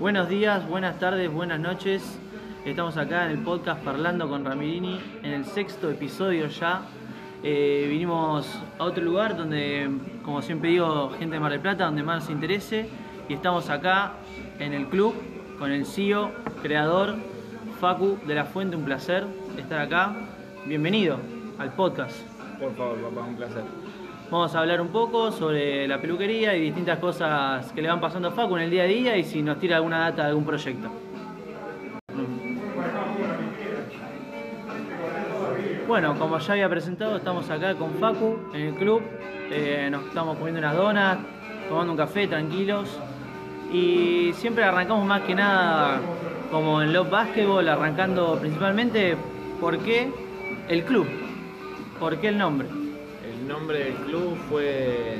Buenos días, buenas tardes, buenas noches. Estamos acá en el podcast Parlando con Ramirini, en el sexto episodio ya. Eh, vinimos a otro lugar donde, como siempre digo, gente de Mar del Plata, donde más nos interese. Y estamos acá en el club con el CEO, creador, Facu de la Fuente. Un placer estar acá. Bienvenido al podcast. Por favor, papá, un placer. Vamos a hablar un poco sobre la peluquería y distintas cosas que le van pasando a Facu en el día a día y si nos tira alguna data de algún proyecto. Bueno, como ya había presentado, estamos acá con Facu en el club. Eh, nos estamos comiendo unas donas, tomando un café tranquilos. Y siempre arrancamos más que nada como en Love Basketball, arrancando principalmente por qué el club, por qué el nombre. El nombre del club fue,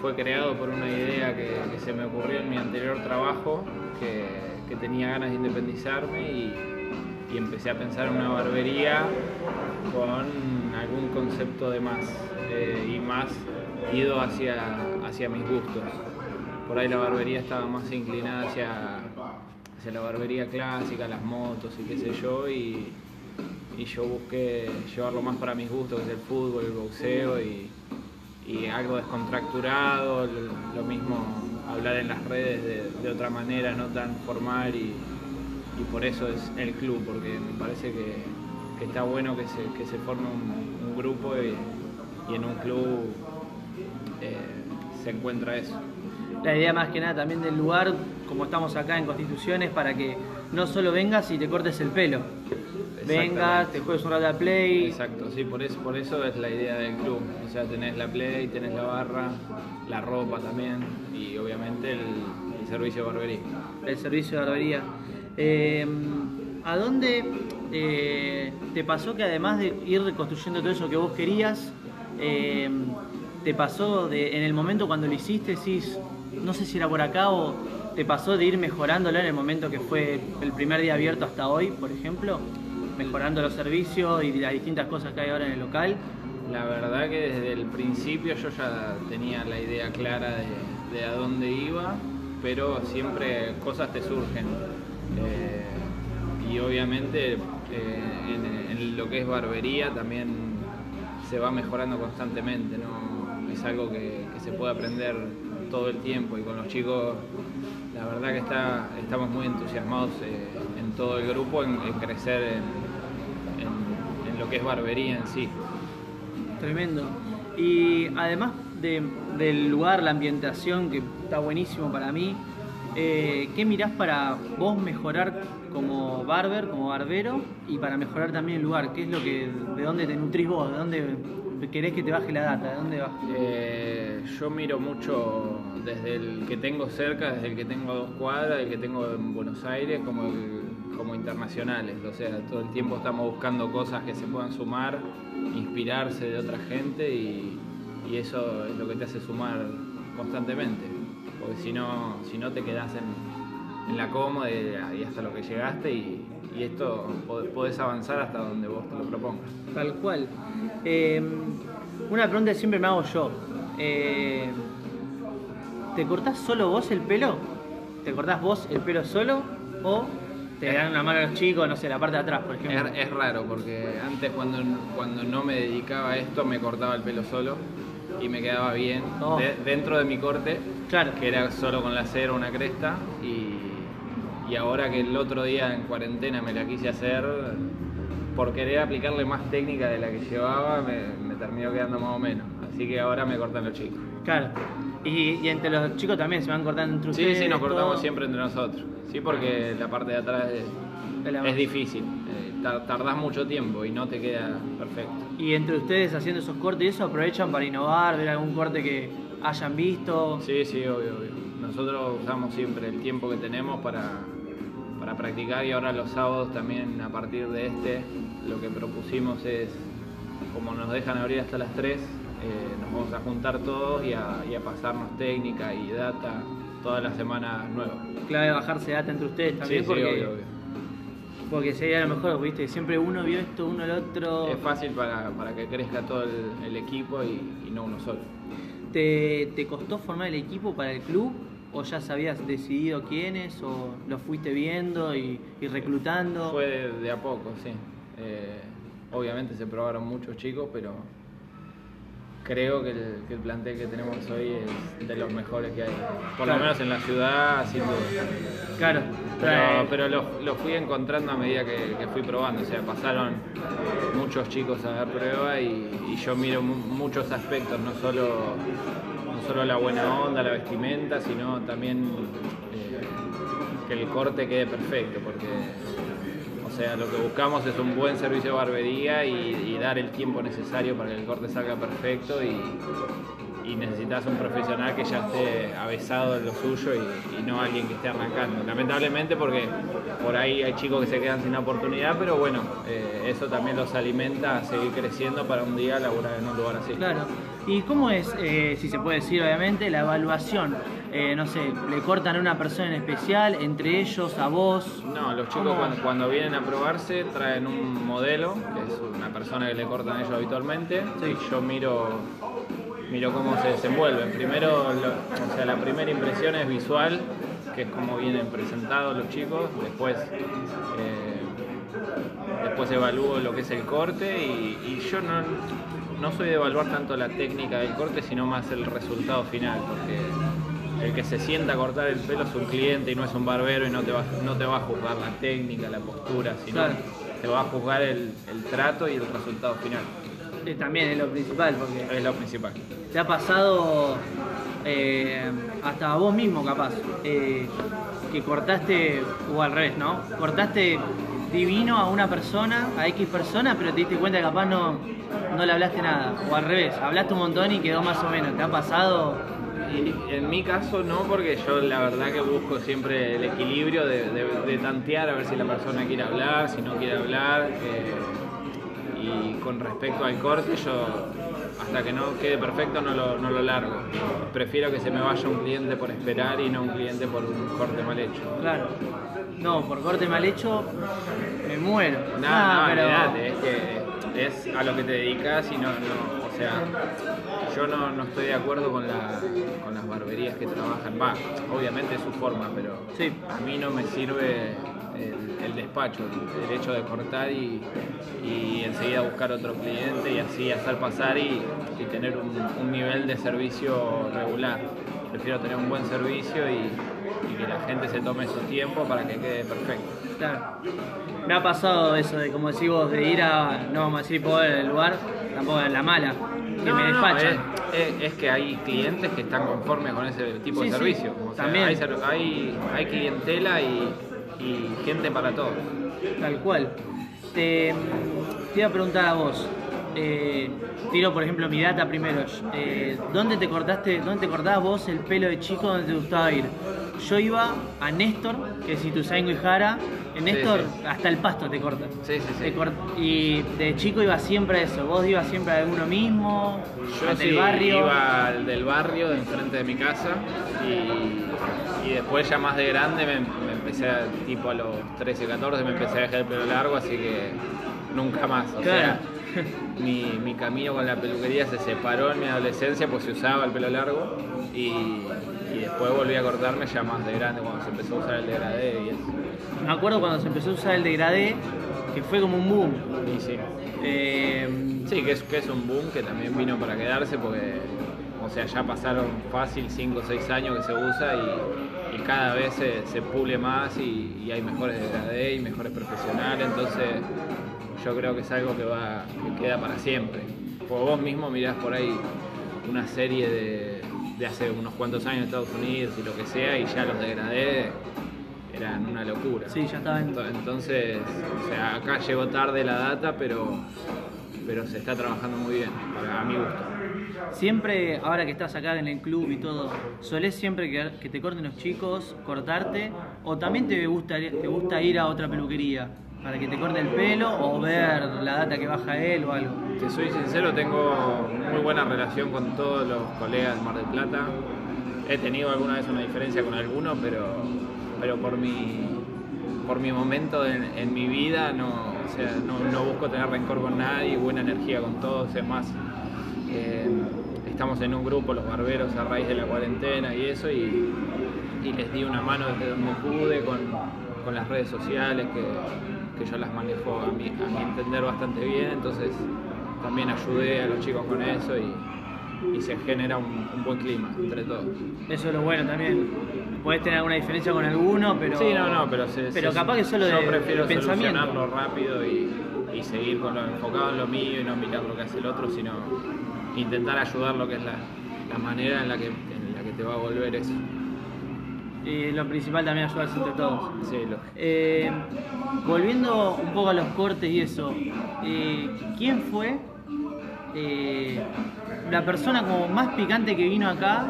fue creado por una idea que, se me ocurrió en mi anterior trabajo, que, tenía ganas de independizarme y, y empecé a pensar en una barbería con algún concepto de más eh, y más ido hacia, hacia mis gustos. Por ahí la barbería estaba más inclinada hacia, hacia la barbería clásica, las motos y qué sé yo, y, y yo busqué llevarlo más para mis gustos, que es el fútbol, el boxeo y, algo descontracturado, lo, mismo hablar en las redes de, otra manera, no tan formal y, por eso es el club, porque me parece que, está bueno que se, forme un, grupo y, y, en un club eh, se encuentra eso. La idea más que nada también del lugar, como estamos acá en Constituciones, para que no solo vengas y te cortes el pelo. Vengas, te juegues un rato a play. Exacto, sí, por eso, por eso es la idea del club. O sea, tenés la play, tenés la barra, la ropa también y obviamente el, el servicio de barbería. El servicio de barbería. Eh, ¿A dónde eh, te pasó que además de ir reconstruyendo todo eso que vos querías, eh, te pasó de, en el momento cuando lo hiciste, decís, no sé si era por acá o te pasó de ir mejorándolo en el momento que fue el primer día abierto hasta hoy, por ejemplo? Mejorando los servicios y las distintas cosas que hay ahora en el local. La verdad que desde el principio yo ya tenía la idea clara de, a dónde iba, pero siempre cosas te surgen. Eh, y obviamente eh, en, lo que es barbería también se va mejorando constantemente, ¿no? es algo que, se puede aprender todo el tiempo y con los chicos la verdad que está, estamos muy entusiasmados eh, en todo el grupo en, crecer en, lo que es barbería en sí. Tremendo. Y además de, del lugar, la ambientación, que está buenísimo para mí, eh, ¿qué mirás para vos mejorar como barber, como barbero, y para mejorar también el lugar? ¿Qué es lo que, de dónde te nutrís vos? ¿De dónde querés que te baje la data? ¿De dónde vas? Eh, yo miro mucho desde el que tengo cerca, desde el que tengo a dos cuadras, el que tengo en Buenos Aires, como, el, como internacionales. O sea, todo el tiempo estamos buscando cosas que se puedan sumar, inspirarse de otra gente y, eso es lo que te hace sumar constantemente porque si no, si no te quedas en, la cómoda y, hasta lo que llegaste y, esto podés avanzar hasta donde vos te lo propongas. Tal cual. Eh, una pregunta que siempre me hago yo. Eh, ¿Te cortás solo vos el pelo? ¿Te cortás vos el pelo solo? ¿O te dan una mano a los chicos, no sé, la parte de atrás, por ejemplo? Es, es raro, porque antes cuando, cuando no me dedicaba a esto me cortaba el pelo solo y me quedaba bien oh. de, dentro de mi corte, claro. que era solo con la cera una cresta y, y, ahora que el otro día en cuarentena me la quise hacer por querer aplicarle más técnica de la que llevaba me, me terminó quedando más o menos, así que ahora me cortan los chicos. Claro. Y, y, entre los chicos también se van cortando entre sí, ustedes. Sí, sí, nos cortamos todo. siempre entre nosotros. Sí, porque la parte de atrás es, es difícil. Eh, tardás mucho tiempo y no te queda perfecto. Y entre ustedes haciendo esos cortes y eso, aprovechan para innovar, ver algún corte que hayan visto. Sí, sí, obvio, obvio. Nosotros usamos siempre el tiempo que tenemos para, para practicar y ahora los sábados también a partir de este lo que propusimos es, como nos dejan abrir hasta las 3, eh, nos vamos a juntar todos y a, y a, pasarnos técnica y data toda la semana nueva. Clave bajarse data entre ustedes también sí, porque, sí, obvio, obvio. porque sería lo mejor, viste, siempre uno vio esto, uno el otro. Es fácil para, para que crezca todo el, el equipo y, y, no uno solo. ¿Te, ¿Te costó formar el equipo para el club ¿O ya sabías decidido quiénes? ¿O lo fuiste viendo y, y reclutando? Fue de, de a poco, sí. Eh, obviamente se probaron muchos chicos, pero creo que el, que el plantel que tenemos hoy es de los mejores que hay. Por lo menos en la ciudad, sin duda. Claro. Pero, Eh, pero lo, lo fui encontrando a medida que, que fui probando. O sea, pasaron muchos chicos a dar prueba y, y yo miro mu- muchos aspectos, no solo, no solo la buena onda, la vestimenta, sino también eh, que el corte quede perfecto. Porque, o sea, lo que buscamos es un buen servicio de barbería y, y dar el tiempo necesario para que el corte salga perfecto y, y necesitas un profesional que ya esté avesado en lo suyo y, y no alguien que esté arrancando. Lamentablemente porque por ahí hay chicos que se quedan sin oportunidad, pero bueno, eh, eso también los alimenta a seguir creciendo para un día laburar en un lugar así. Claro. ¿Y cómo es, eh, si se puede decir obviamente, la evaluación? Eh, no sé, ¿le cortan a una persona en especial, entre ellos, a vos? No, los chicos cuando, cuando vienen a probarse traen un modelo, que es una persona que le cortan ellos habitualmente, Sí. y yo miro, miro cómo se desenvuelven. Primero, lo- o sea, la primera impresión es visual, que es cómo vienen presentados los chicos, después, eh, después evalúo lo que es el corte y, y yo no, no soy de evaluar tanto la técnica del corte, sino más el resultado final, porque el que se sienta a cortar el pelo es un cliente y no es un barbero y no te va, no te va a juzgar la técnica, la postura, sino Claro. te va a juzgar el, el trato y el resultado final. Eh, también es lo principal, porque Es lo principal. te ha pasado eh, hasta a vos mismo capaz, eh, que cortaste, o al revés, ¿no? Cortaste divino a una persona, a X persona, pero te diste cuenta que capaz no, no le hablaste nada. O al revés, hablaste un montón y quedó más o menos. ¿Te ha pasado? Y en mi caso no, porque yo la verdad que busco siempre el equilibrio de, de- de tantear a ver si la persona quiere hablar, si no quiere hablar. eh, y con respecto al corte, yo hasta que no quede perfecto no lo, no lo largo. Prefiero que se me vaya un cliente por esperar y no un cliente por un corte mal hecho. Claro. No, por corte mal hecho, me muero. No, Ah, no, pero- es que es a lo que te dedicas y no, no, o sea, yo no, no estoy de acuerdo con, la, con las barberías que trabajan, va, obviamente es su forma, pero Sí. a mí no me sirve el, el despacho, el, el hecho de cortar y, y enseguida buscar otro cliente y así hacer pasar y, y tener un, un nivel de servicio regular. Prefiero tener un buen servicio y, y que la gente se tome su tiempo para que quede perfecto. Claro. Me ha pasado eso de, como decís vos, de ir a, no vamos a decir poder el lugar, tampoco en la mala, que No, me no, es, que hay clientes que están conformes con ese tipo Sí, de sí, servicio. O sea, también. Hay, ser- hay, hay clientela y, y gente para todo. Tal cual. Te, te iba a preguntar a vos. eh, tiro por ejemplo mi data primero. Eh, ¿Dónde te cortaste, dónde te cortabas vos el pelo de chico donde te gustaba ir? Yo iba a Néstor, que es Ituzaingo y Jara. En Sí, Néstor sí. hasta el pasto te cortan. Sí, sí, sí. Cort- y de chico iba siempre a eso. ¿Vos ibas siempre a uno mismo? Yo al del sí barrio? iba al del barrio, de enfrente de mi casa, y, y después ya más de grande me empecé, a- tipo a los 13, 14, me empecé a dejar el pelo largo, así que nunca más. O Claro. sea, mi, mi camino con la peluquería se separó en mi adolescencia, pues se usaba el pelo largo, y, y después volví a cortarme ya más de grande, cuando se empezó a usar el degradé y eso. Me acuerdo cuando se empezó a usar el degradé, que fue como un boom. Y sí. Eh, Sí, que es, que es un boom que también vino para quedarse porque, o sea, ya pasaron fácil 5 o 6 años que se usa y, y cada vez se, se pule más y, y hay mejores degradé y mejores profesionales, entonces yo creo que es algo que va que queda para siempre. Porque vos mismo mirás por ahí una serie de, de hace unos cuantos años en Estados Unidos y lo que sea y ya los degradé eran una locura. Sí, ya estaban- Ento- Entonces, o sea, acá llegó tarde la data, pero, pero se está trabajando muy bien, a mi gusto. Siempre, ahora que estás acá en el club y todo, ¿solés siempre que, que te corten los chicos, cortarte? ¿O también te gusta, te gusta ir a otra peluquería para que te corte el pelo o ver la data que baja él o algo? Te soy sincero, tengo muy buena relación con todos los colegas de Mar del Plata. He tenido alguna vez una diferencia con alguno, pero, pero por mi por mi momento en, mi vida no, o sea, no busco tener rencor con nadie, buena energía con todos, es más, eh, estamos en un grupo, los barberos, a raíz de la cuarentena y eso, y, les di una mano desde donde pude con, las redes sociales, que, yo las manejo a mi, entender bastante bien, entonces también ayudé a los chicos con eso y, se genera un, buen clima entre todos. Eso es lo bueno también. Puedes tener alguna diferencia con alguno, pero. Sí, no, no, pero, pero capaz que solo yo de, prefiero solucionarlo rápido y, y seguir con lo enfocado en lo mío y no mirar lo que hace el otro, sino intentar ayudar lo que es la, manera en la, que, en la que te va a volver eso. Y lo principal también ayudarse entre todos. Sí, lo... Eh, volviendo un poco a los cortes y eso, eh, ¿quién fue eh, la persona como más picante que vino acá?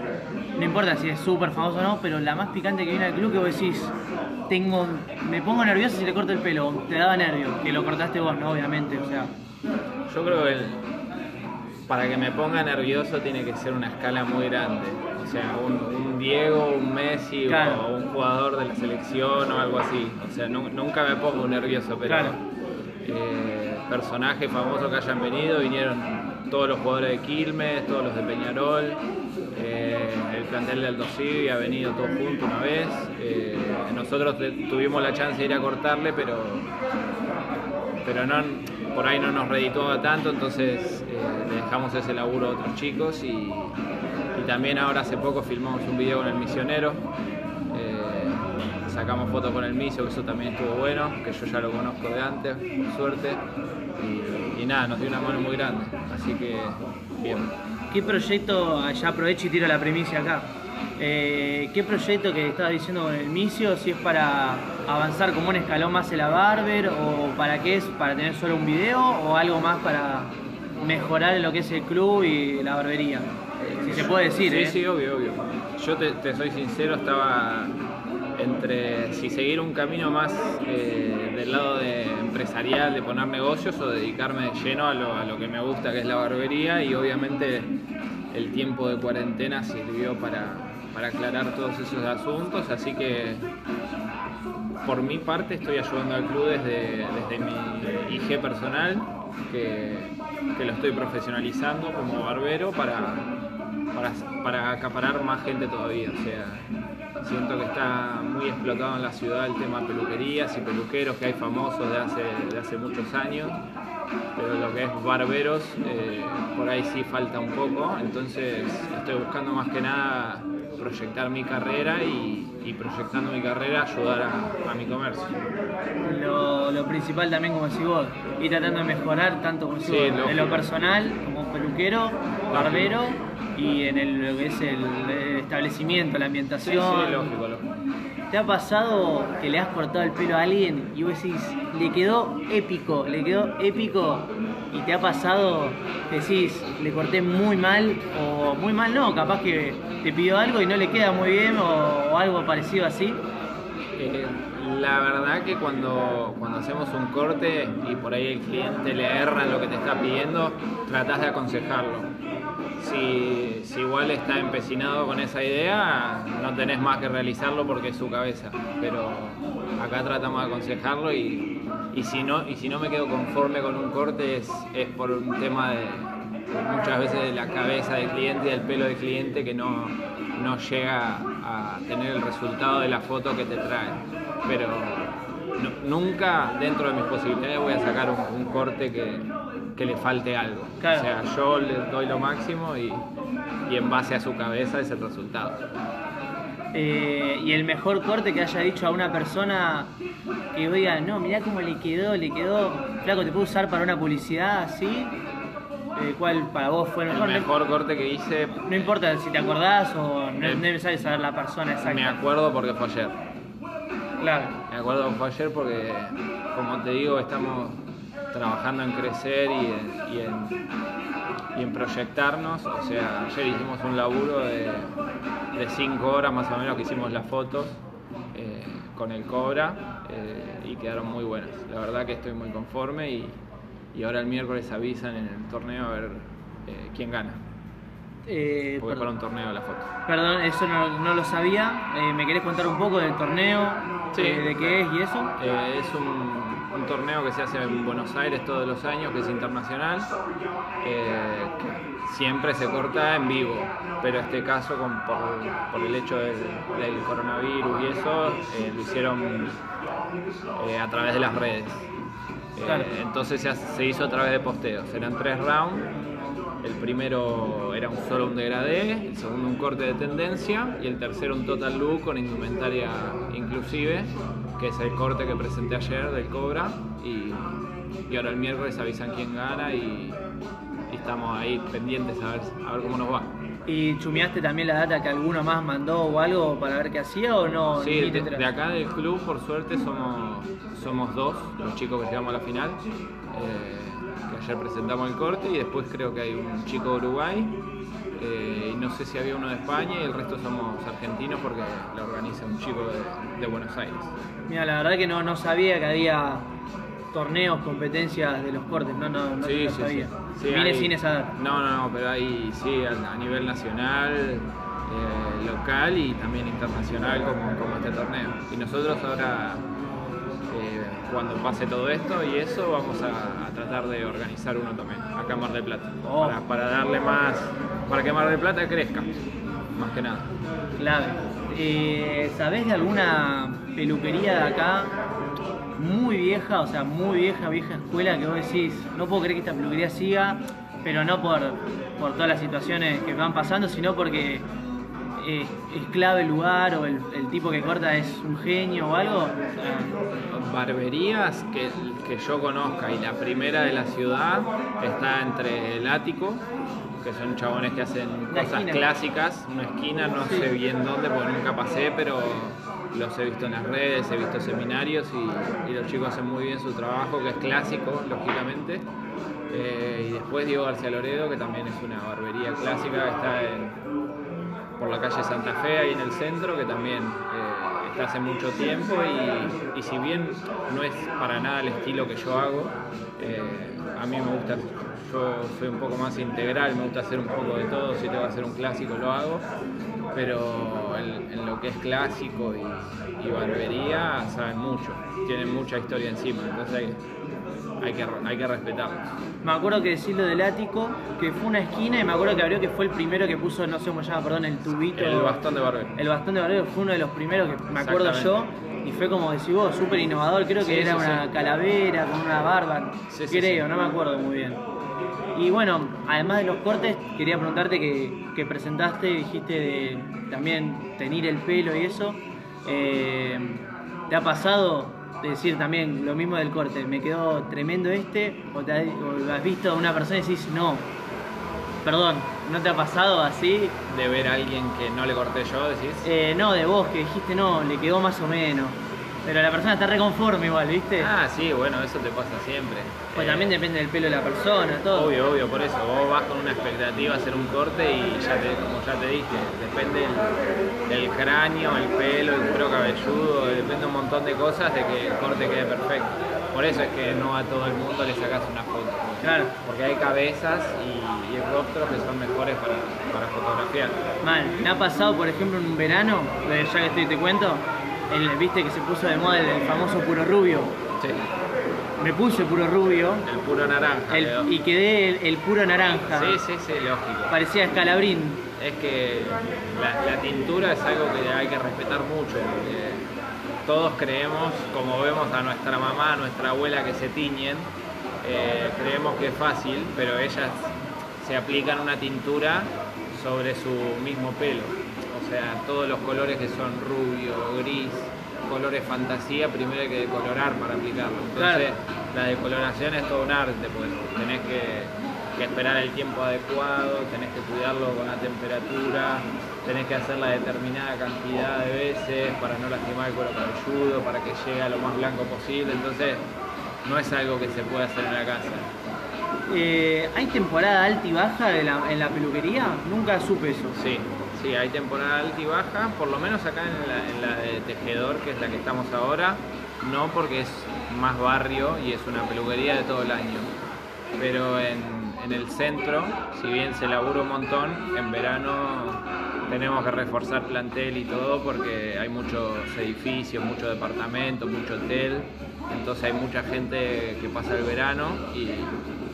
No importa si es súper famoso o no, pero la más picante que vino al club que vos decís, tengo, me pongo nervioso si le corto el pelo, te daba nervio, que lo cortaste vos, ¿no? Obviamente, o sea. Yo creo que para que me ponga nervioso tiene que ser una escala muy grande. O sea, un, Diego, un Messi o un jugador de la selección o algo así. O sea, nunca me pongo nervioso, pero eh, personajes famosos que hayan venido, vinieron todos los jugadores de Quilmes, todos los de Peñarol, eh, el plantel del Aldo ha venido todos juntos una vez. Eh, nosotros tuvimos la chance de ir a cortarle, pero, pero no, por ahí no nos redituaba tanto, entonces eh, dejamos ese laburo a otros chicos y, también ahora hace poco filmamos un video con el misionero. sacamos fotos con el misio, que eso también estuvo bueno, que yo ya lo conozco de antes, por suerte. Y, nada, nos dio una mano muy grande, así que bien. ¿Qué proyecto, ya aprovecho y tiro la primicia acá, eh, ¿qué proyecto que estabas diciendo con el Micio, si es para avanzar como un escalón más en la Barber o para qué es, para tener solo un video o algo más para mejorar lo que es el club y la barbería? Si se puede decir. Sí, ¿eh? sí, obvio, obvio. Yo te, soy sincero, estaba entre si seguir un camino más eh, del lado de empresarial, de poner negocios o dedicarme de lleno a lo, a lo que me gusta, que es la barbería y obviamente el tiempo de cuarentena sirvió para, para aclarar todos esos asuntos, así que por mi parte estoy ayudando al club desde, desde mi IG personal, que, que, lo estoy profesionalizando como barbero para, para, para acaparar más gente todavía. O sea, Siento que está muy explotado en la ciudad el tema peluquerías y peluqueros que hay famosos de hace, de hace muchos años, pero lo que es barberos, eh, por ahí sí falta un poco, entonces estoy buscando más que nada proyectar mi carrera y, proyectando mi carrera ayudar a, mi comercio. Lo, principal también, como decís vos, ir tratando de mejorar tanto como en lo personal, como peluquero, barbero y en el, lo que es el, establecimiento, la ambientación. Sí, lógico, ¿Te ha pasado que le has cortado el pelo a alguien y vos decís, le quedó épico, le quedó épico? Y te ha pasado, decís, le corté muy mal o muy mal no, capaz que te pidió algo y no le queda muy bien o, algo parecido así. Eh, la verdad que cuando, cuando hacemos un corte y por ahí el cliente le erra en lo que te está pidiendo, tratás de aconsejarlo si, igual está empecinado con esa idea, no tenés más que realizarlo porque es su cabeza. Pero acá tratamos de aconsejarlo y, si, no, y si no me quedo conforme con un corte es, por un tema de muchas veces de la cabeza del cliente y del pelo del cliente que no, llega a tener el resultado de la foto que te trae. Pero nunca dentro de mis posibilidades voy a sacar un corte que, que le falte algo. O sea, yo le doy lo máximo y, en base a su cabeza es el resultado. Eh, y el mejor corte que haya dicho a una persona que oiga, no, mirá cómo le quedó, le quedó, flaco, te puedo usar para una publicidad así. Eh, ¿Cuál para vos fue el mejor? El mejor corte que hice. No importa si te acordás o no es necesario saber la persona exacta. Me acuerdo porque fue ayer. Claro. Me acuerdo que fue ayer porque, como te digo, estamos trabajando en crecer y en, y proyectarnos. O sea, ayer hicimos un laburo de, cinco horas más o menos que hicimos las fotos eh, con el Cobra eh, y quedaron muy buenas. La verdad que estoy muy conforme y, ahora el miércoles avisan en el torneo a ver eh, quién gana. Eh, Porque para un torneo la foto. perdón, eso no, no lo sabía. Eh, ¿Me querés contar un poco del torneo? Sí. ¿De qué es y eso? Es un, un torneo que se hace en Buenos Aires todos los años, que es internacional. Eh, siempre se corta en vivo, pero este caso, con- por, por el hecho del, del coronavirus y eso, eh, lo hicieron eh, a través de las redes. Entonces se, se hizo a través de posteos. Eran tres rounds. El primero era un solo un degradé, el segundo un corte de tendencia y el tercero un total look con indumentaria inclusive, que es el corte que presenté ayer del Cobra. Y, y ahora el miércoles avisan quién gana y, y estamos ahí pendientes a ver, a ver cómo nos va. ¿Y chumeaste también la data que alguno más mandó o algo para ver qué hacía o no? Sí, de acá del club, por suerte, somos, somos dos, los chicos que llegamos a la final. eh, que ayer presentamos el corte y después creo que hay un chico de Uruguay. Eh, y no sé si había uno de España y el resto somos argentinos porque lo organiza un chico de, de Buenos Aires. Mira, la verdad que no, no sabía que había torneos, competencias de los cortes, no, no, no Sí, lo sí, sabía. sí. Vine hay- sin esa. No, no, no, pero hay sí a, a nivel nacional, eh, local y también internacional como, como este torneo. Y nosotros ahora, cuando pase todo esto y eso, vamos a, a tratar de organizar uno también, acá en Mar del Plata. Oh. Para, para darle más, para que Mar del Plata crezca, más que nada. Clave. Eh, ¿Sabés de alguna peluquería de acá muy vieja, o sea, muy vieja, vieja escuela que vos decís, no puedo creer que esta peluquería siga, pero no por, por todas las situaciones que van pasando, sino porque es clave el lugar o el, el tipo que corta es un genio o algo? Barberías que, que yo conozca y la primera de la ciudad está entre el ático, que son chabones que hacen La cosas esquina. clásicas, una esquina, no Sí. sé bien dónde porque nunca pasé, pero los he visto en las redes, he visto seminarios y, y los chicos hacen muy bien su trabajo, que es clásico, lógicamente. Eh, y después Diego García Loredo, que también es una barbería clásica, que está en, por la calle Santa Fe, ahí en el centro, que también eh, está hace mucho tiempo y, si bien no es para nada el estilo que yo hago, eh, a mí me gusta, yo soy un poco más integral, me gusta hacer un poco de todo, si tengo que hacer un clásico lo hago, pero en, lo que es clásico y, y barbería saben mucho, tienen mucha historia encima, entonces hay que, hay que respetarlos. Me acuerdo que decís lo del ático, que fue una esquina y me acuerdo que abrió que fue el primero que puso, no sé cómo se llama, perdón, el tubito. El bastón de barbero. El bastón de barbero fue uno de los primeros que me acuerdo yo y fue como decís vos, súper innovador, creo que Sí, era sí, una sí. calavera con una barba, creo, no me acuerdo muy bien. Y bueno, además de los cortes, quería preguntarte que, que presentaste, dijiste de también teñir el pelo y eso. eh, ¿Te ha pasado decir también lo mismo del corte? ¿Me quedó tremendo este? ¿O, te ha- o has visto a una persona y decís, no, perdón, ¿no te ha pasado así? De ver a alguien que no le corté yo, decís. Eh, no, de vos, que dijiste no, le quedó más o menos. Pero la persona está reconforme igual, ¿viste? Ah, sí, bueno, eso te pasa siempre. pues Eh, también depende del pelo de la persona, todo. Obvio, obvio, por eso. Vos vas con una expectativa a hacer un corte y ya te, como ya te dije, depende del, cráneo, el pelo, el cuero cabelludo, depende un montón de cosas de que el corte quede perfecto. Por eso es que no a todo el mundo le sacas una foto. Claro, Porque hay cabezas y, y rostros que son mejores para, para fotografiar. mal. Me ha pasado, por ejemplo, en un verano, eh, ya que estoy, te cuento, el, viste que se puso de moda el, el famoso puro rubio. Sí, Me puse puro rubio el puro naranja. el- quedó. y quedé el, el puro naranja. Sí, sí, sí, lógico. Parecía escalabrín. es que la, la tintura es algo que hay que respetar mucho. todos creemos, como vemos a nuestra mamá, a nuestra abuela que se tiñen, eh, creemos que es fácil, pero ellas se aplican una tintura sobre su mismo pelo. O sea, todos los colores que son rubio, gris, colores fantasía, primero hay que decolorar para aplicarlo. Entonces, la decoloración es todo un arte, pues tenés que, que esperar el tiempo adecuado, tenés que cuidarlo con la temperatura, tenés que hacer la determinada cantidad de veces para no lastimar el cuero cabelludo, para que llegue a lo más blanco posible. Entonces, no es algo que se puede hacer en la casa. Eh, ¿Hay temporada alta y baja de la- en la peluquería? Nunca supe eso. Sí, sí, hay temporada alta y baja, por lo menos acá en la, de Tejedor, que es la que estamos ahora, no porque es más barrio y es una peluquería de todo el año. Pero en, el centro, si bien se labura un montón, en verano tenemos que reforzar plantel y todo porque hay muchos edificios, muchos departamentos, mucho hotel, entonces hay mucha gente que pasa el verano y,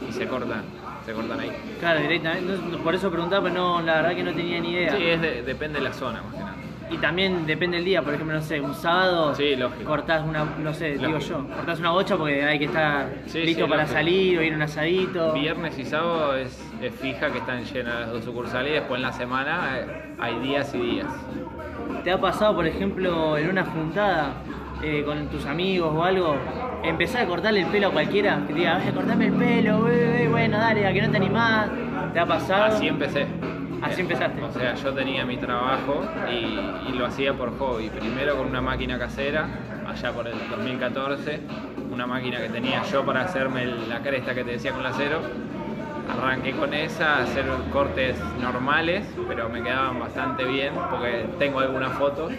y se cortan, se cortan ahí. Claro, directamente. no, Por eso preguntaba, pero no, la verdad que no tenía ni idea. Sí, es de- depende de la zona más que nada. Y también depende del día, por ejemplo, no sé, un sábado Sí, cortás una, no sé, digo yo, cortás una bocha porque hay que estar Sí, listo sí, para lógico. salir o ir a un asadito. Viernes y sábado es, es fija que están llenas las dos sucursales y después en la semana eh, hay días y días. ¿Te ha pasado, por ejemplo, en una juntada eh, con tus amigos o algo, empezar a cortarle el pelo a cualquiera? Que te diga, "Oye, cortame el pelo, bueno, dale, a que no te animás. ¿Te ha pasado? Así empecé. Así Eh, empezaste. O sea, yo tenía mi trabajo y, y lo hacía por hobby. Primero con una máquina casera, allá por el 2014, una máquina que tenía yo para hacerme el- la cresta que te decía con la cero. Arranqué con esa, a hacer cortes normales, pero me quedaban bastante bien porque tengo algunas fotos.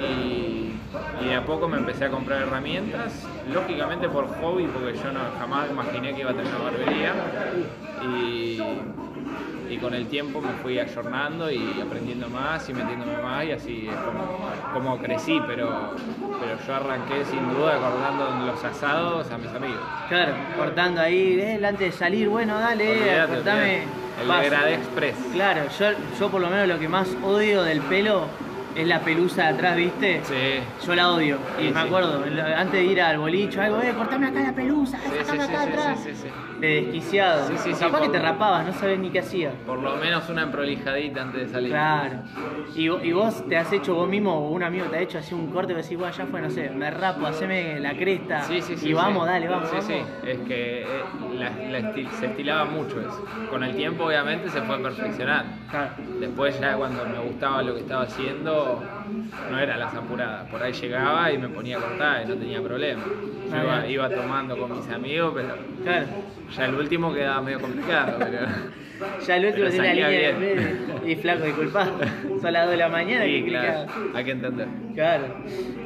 Y, y de a poco me empecé a comprar herramientas, lógicamente por hobby, porque yo no, jamás imaginé que iba a tener una barbería. Y, y con el tiempo me fui ayornando y aprendiendo más y metiéndome más y así es como, como crecí, pero, pero yo arranqué sin duda cortando los asados a mis amigos. Claro, cortando ahí, eh, antes de salir, bueno, dale, Olvídate, cortame. El Vas. degradé express. Claro, yo, yo por lo menos lo que más odio del pelo es la pelusa de atrás, ¿viste? Sí. Yo la odio. Y me sí. acuerdo, antes de ir al bolicho, algo, eh, cortame acá la pelusa, Sí, sí, sacame sí, acá sí, atrás. sí, sí, sí. De desquiciado. Sí, sí, O sí, capaz que te rapabas, no sabes ni qué hacía. Por lo menos una emprolijadita antes de salir. Claro. Y, vo- y vos te has hecho vos mismo, o un amigo te ha hecho así un corte y decís, bueno, ya fue, no sé, me rapo, haceme la cresta. Sí, sí, sí. Y vamos, dale, vamos. Sí, vamos. sí. Es que eh, la- la esti- se estilaba mucho eso. Con el tiempo, obviamente, se fue perfeccionando. Claro. Después ya cuando me gustaba lo que estaba haciendo, no era las apuradas. Por ahí llegaba y me ponía a cortar y no tenía problema. Yo Ah, iba, bien. iba tomando con mis amigos, pero Claro. ya el último quedaba medio complicado. Pero... Ya el último tiene la línea de bien. medio. Y flaco, disculpa. Son las 2 de la mañana Sí, que claro, hay que entender. Claro.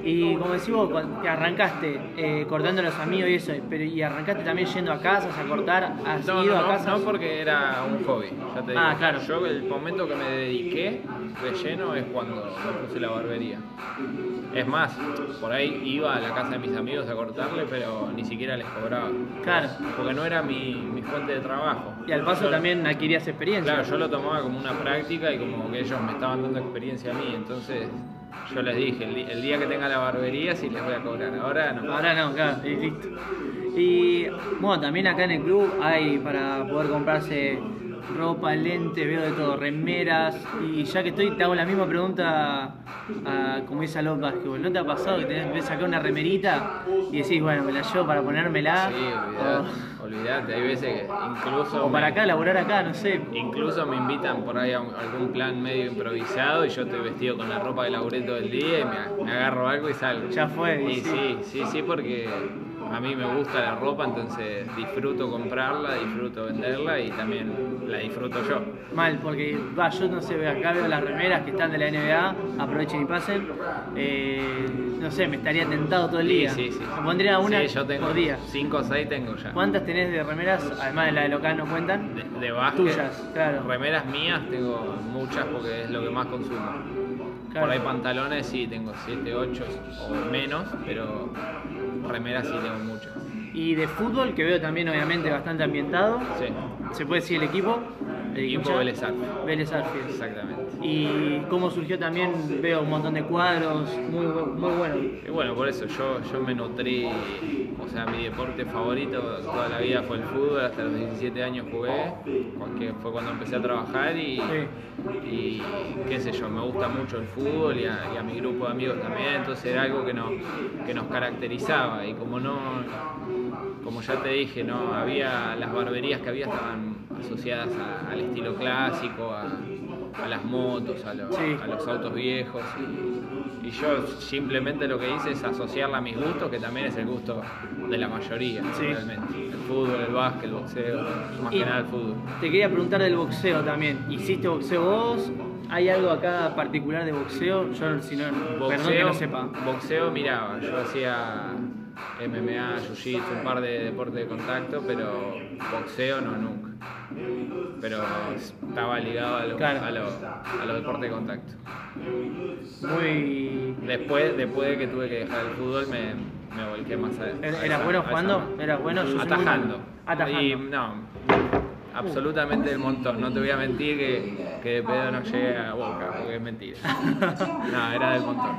Y como decís vos, te arrancaste eh, cortando a los amigos y eso, pero y arrancaste también yendo a casas a cortar, has No, ido no, a no, casas. no porque era un hobby, ya te digo. Ah, claro. Yo el momento que me dediqué de lleno es cuando me puse la barbería. Es más, por ahí iba a la casa de mis amigos a cortarle, pero ni siquiera les cobraba. Claro. Porque no era mi, mi fuente de trabajo. Y al paso Yo- también adquirías experiencia. Claro, yo lo tomaba como una práctica y como que ellos me estaban dando experiencia a mí, entonces yo les dije, el, día que tenga la barbería sí les voy a cobrar, ahora no. Ahora no, claro, y listo. Y bueno, también acá en el club hay para poder comprarse ropa, lentes, veo de todo, remeras. Y ya que estoy, te hago la misma pregunta a, como dice a los Básquetbol. ¿No te ha pasado que tenés que sacar una remerita y decís, bueno, me la llevo para ponérmela? Sí, olvidate, olvidate, hay veces que incluso... o, para me- acá, laburar acá, no sé. Incluso me invitan por ahí a un- algún plan medio improvisado y yo estoy vestido con la ropa de laburé todo el día y me, me agarro algo y salgo. Ya fue, y sí. sí, sí, sí, porque a mí me gusta la ropa, entonces disfruto comprarla, disfruto venderla y también la disfruto yo. Mal, porque va, yo no sé, acá veo las remeras que están de la NBA, aprovechen y pasen. Eh, no sé, me estaría tentado todo el día. Sí, sí, sí. Me pondría una Sí, yo tengo por día. 5 o 6 tengo ya. ¿Cuántas tenés de remeras? Además de la de local no cuentan. De, de básquet, Tuyas, claro. Remeras mías tengo muchas porque es lo que más consumo. Claro. Por ahí pantalones sí tengo 7, 8 o menos, pero remeras sí tengo muchas. Y de fútbol, que veo también obviamente bastante ambientado. Sí, ¿Se puede decir el equipo? El equipo. Vélez Arfield. Vélez Arfield. exactamente. Y cómo surgió también, veo un montón de cuadros, muy, muy bueno. Y bueno, por eso yo, yo me nutrí, o sea, mi deporte favorito toda la vida fue el fútbol, hasta los 17 años jugué, porque fue cuando empecé a trabajar y, y qué sé yo, me gusta mucho el fútbol y a, y a mi grupo de amigos también, entonces era algo que, no, que nos caracterizaba y como no, como ya te dije, no había las barberías que había estaban asociadas a- al estilo clásico, a, a las motos, a, los- Sí. a los autos viejos y, y yo simplemente lo que hice es asociarla a mis gustos, que también es el gusto de la mayoría, Sí. realmente. El fútbol, el básquet, el boxeo, más Y- que nada el fútbol. Te quería preguntar del boxeo también. ¿Hiciste boxeo vos? ¿Hay algo acá particular de boxeo? Yo, si no, perdón que no sepa. boxeo miraba, yo hacía MMA, jiu-jitsu, un par de deportes de contacto, pero boxeo no nunca. Pero estaba ligado a, lo- Claro. a, lo- a los deportes de contacto. Muy. Después, después de que tuve que dejar el fútbol, me, me volqué más a. a ¿Eras bueno jugando? ¿Eras bueno? Yo soy muy Atajando. Atajando. Y no, absolutamente el montón. No te voy a mentir que, que de pedo no llegué a boca, porque es mentira. No, era del montón.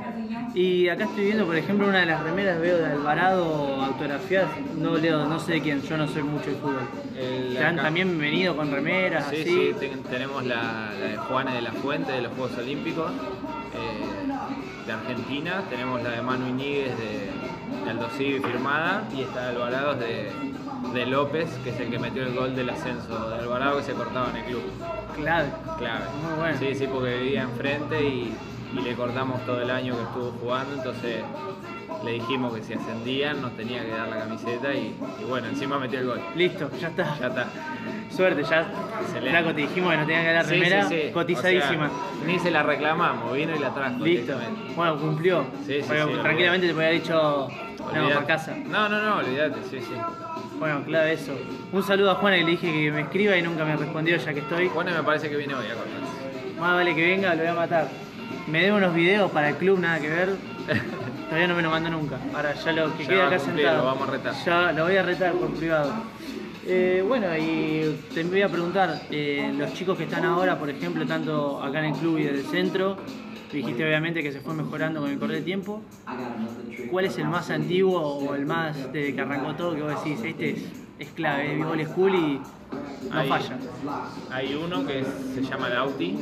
Y acá estoy viendo, por ejemplo, una de las remeras veo de Alvarado autografiadas. No leo, no sé de quién, yo no soy mucho de fútbol. El- ¿Te han acá- también venido con remeras Sí, así? sí, ten- tenemos la, la de Juanes de la Fuente de los Juegos Olímpicos eh, de Argentina, tenemos la de Manu Iñiguez de, de Aldo Civi firmada y está de Alvarados de, de López, que es el que metió el gol del ascenso de Alvarado que se cortaba en el club. Clave. Clave. Muy bueno. Sí, sí, porque vivía enfrente y, y le cortamos todo el año que estuvo jugando, entonces le dijimos que si ascendían nos tenía que dar la camiseta y, y bueno, encima metió el gol. Listo, ya está. Ya está. Suerte, ya. Excelente. Te dijimos que no tenía que dar Sí, remera. sí, sí. Cotizadísima. O sea, ni se la reclamamos, vino y la trajo. Listo. Bueno, cumplió. Sí, sí, sí, tranquilamente te podía haber dicho, no, para casa. No, no, no, olvídate, sí, sí. Bueno, claro, eso. Un saludo a Juana que le dije que me escriba y nunca me respondió ya que estoy. Juanes me parece que viene hoy a cortarse. Más vale que venga, lo voy a matar. Me debo unos videos para el club, nada que ver. Todavía no me lo mandó nunca. Ahora ya lo que Ya queda acá cumplir, sentado. lo vamos a retar. Ya lo voy a retar por privado. Eh, bueno, y te voy a preguntar, eh, los chicos que están ahora, por ejemplo, tanto acá en el club y desde el centro, dijiste obviamente que se fue mejorando con el correr del tiempo. ¿Cuál es el más antiguo o el más desde que arrancó todo que vos decís, este es, es clave, es old school y no Hay- falla? Hay uno que se llama Lauti,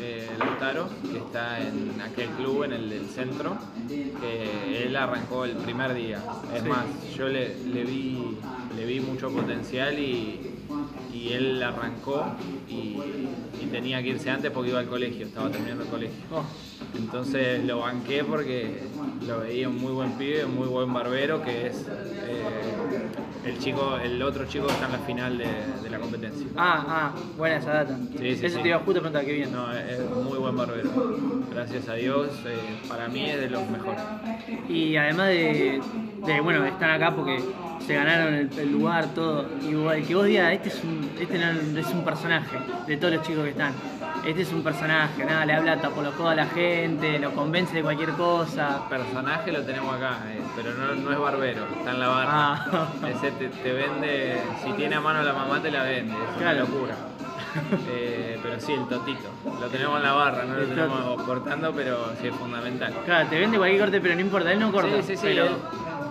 eh, Lautaro, que está en aquel club, en el del centro, que él arrancó el primer día. Es Sí. más, yo le, le vi, le vi mucho potencial y, y él arrancó y, y tenía que irse antes porque iba al colegio, estaba terminando el colegio. Oh, Entonces lo banqué porque lo veía un muy buen pibe, un muy buen barbero, que es eh, el chico, el otro chico que está en la final de, de la competencia. Ah, ah, buena esa data. Sí, sí, Eso sí. te iba justo a preguntar, qué bien. No, es muy buen barbero. Gracias a Dios, eh, para mí es de los mejores. Y además de, de, bueno, están acá porque se ganaron el, el lugar, todo. Y que vos digas, este, es un, este no es un personaje de todos los chicos que están. Este es un personaje, nada, le habla codos a la gente, lo convence de cualquier cosa. Personaje lo tenemos acá, eh, pero no, no es barbero, está en la barra. Ah. Ese te, te vende, si tiene a mano la mamá te la vende, es Claro. una locura. Eh, pero sí, el totito. Lo tenemos en la barra, no lo tenemos cortando, pero sí es fundamental. Claro, te vende cualquier corte, pero no importa, él no corta. Sí, sí, sí. pero él-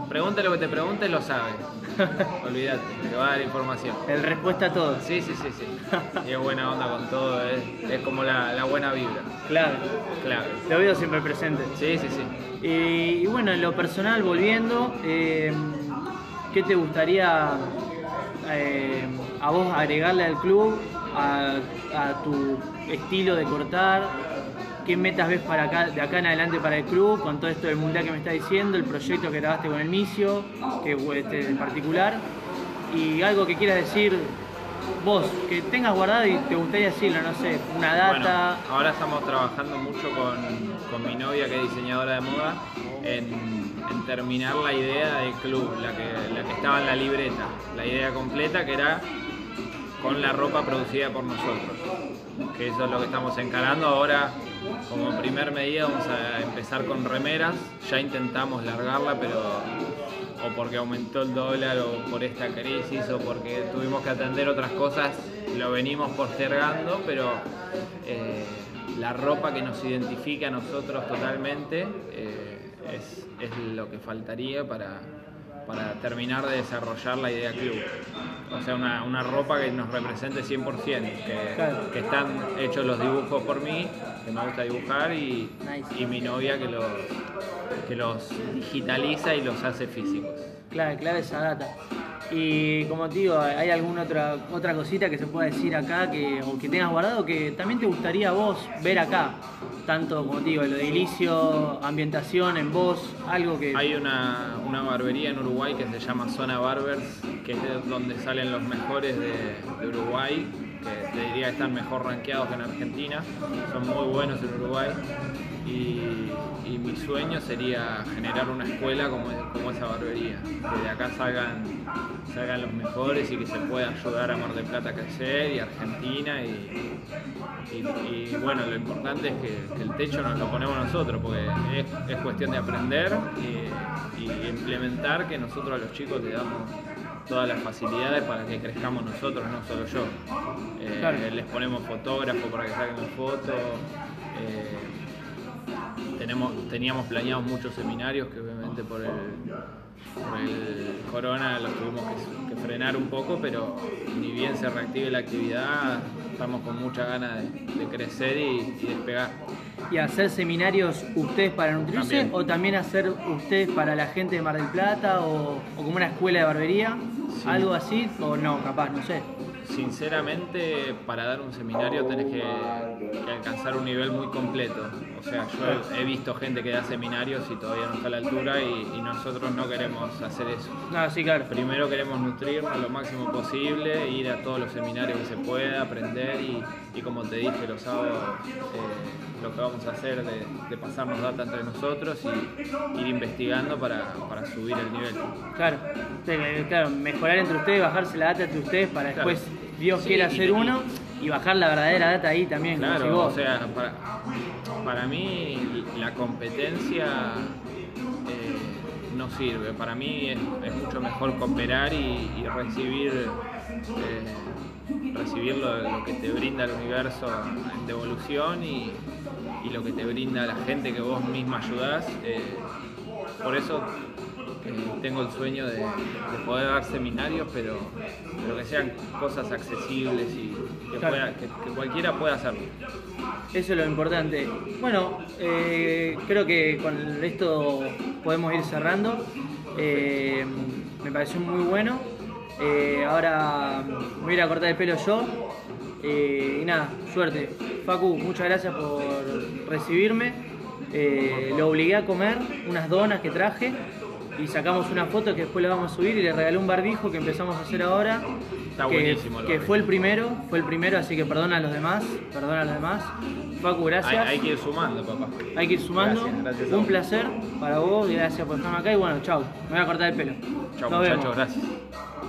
pregunte lo que te pregunte, lo sabe. Olvídate, te va a dar información. el respuesta a todo. Sí, sí, sí, sí. Y es buena onda con todo, es, es como la, la buena vibra. Claro, Claro. lo veo siempre presente. Sí, sí, sí. Y, y bueno, en lo personal, volviendo, eh, ¿qué te gustaría eh, a vos agregarle al club, a, a tu estilo de cortar? ¿Qué metas ves para acá, de acá en adelante para el club con todo esto del mundial que me está diciendo, el proyecto que grabaste con el Micio, que este en particular? Y algo que quieras decir vos, que tengas guardado y te gustaría decirlo, no sé, una data. Bueno, ahora estamos trabajando mucho con, con mi novia, que es diseñadora de moda, en, en terminar la idea del club, la que, la que estaba en la libreta, la idea completa que era con la ropa producida por nosotros. Que eso es lo que estamos encarando. Ahora, como primer medida, vamos a empezar con remeras. Ya intentamos largarla, pero o porque aumentó el dólar o por esta crisis o porque tuvimos que atender otras cosas, lo venimos postergando, pero eh, la ropa que nos identifica a nosotros totalmente eh, es, es lo que faltaría para, para terminar de desarrollar la idea club. O sea, una, una ropa que nos represente 100%, que, Claro. que están hechos los dibujos por mí, que me gusta dibujar, y, Nice. y mi novia que los, que los digitaliza y los hace físicos. Clave, clave esa data. Y como te digo, ¿hay alguna otra, otra cosita que se pueda decir acá que, o que tengas guardado que también te gustaría vos ver acá? Tanto, como te digo, lo de ambientación en vos, algo que... Hay una, una barbería en Uruguay que se llama Zona Barbers, que es de donde salen los mejores de, de Uruguay, que te diría que están mejor rankeados que en Argentina, son muy buenos en Uruguay. Y, y mi sueño sería generar una escuela como, como esa barbería, que de acá salgan, salgan los mejores y que se pueda ayudar a Mar del Plata a crecer y Argentina. Y, y- y, bueno, lo importante es que, que el techo nos lo ponemos nosotros, porque es, es cuestión de aprender y, implementar que nosotros a los chicos le damos todas las facilidades para que crezcamos nosotros, no solo yo. Eh, Claro. Les ponemos fotógrafos para que saquen las fotos. eh, tenemos, teníamos planeados muchos seminarios que obviamente por el, por el corona los tuvimos que, que frenar un poco, pero ni bien se reactive la actividad, estamos con muchas ganas de, de crecer y, y despegar. ¿Y hacer seminarios ustedes para nutrirse También. o también hacer ustedes para la gente de Mar del Plata o, o como una escuela de barbería? Sí. ¿Algo así? O no, capaz, no sé. Sinceramente, para dar un seminario tenés que, que alcanzar un nivel muy completo. O sea, yo he, visto gente que da seminarios y todavía no está a la altura y, y nosotros no queremos hacer eso. No, sí, claro. Primero queremos nutrirnos lo máximo posible, ir a todos los seminarios que se pueda, aprender y, y como te dije los sábados, eh, lo que vamos a hacer de, de pasarnos data entre nosotros y ir investigando para, para subir el nivel. Claro, claro, mejorar entre ustedes, bajarse la data entre ustedes para Claro. después Dios Sí, quiera hacer uno y bajar la verdadera data ahí también. como Claro, vos. o sea, para, para mí la competencia eh, no sirve. Para mí es, mucho mejor cooperar y, recibir, eh, recibir lo, lo que te brinda el universo en devolución y, y lo que te brinda la gente que vos misma ayudás. eh, por eso eh, tengo el sueño de, de poder dar seminarios, pero, pero que sean cosas accesibles y que, Claro. pueda- que- que cualquiera pueda hacerlo. Eso es lo importante. Bueno, eh, creo que con esto podemos ir cerrando. Eh, me pareció muy bueno. Ahora me voy a ir a cortar el pelo yo. Y nada, suerte. Facu, muchas gracias por recibirme. Eh, lo obligué a comer unas donas que traje y sacamos una foto que después la vamos a subir y le regalé un barbijo que empezamos a hacer ahora. Está que, buenísimo que fue el primero, fue el primero, así que perdona a los demás, perdona a los demás. Facu, Hay, gracias. hay que ir sumando, papá. Hay que ir sumando. Gracias, gracias a un placer para vos, gracias por estarme acá y bueno, chau. Me voy a cortar el pelo. Chao muchachos, gracias.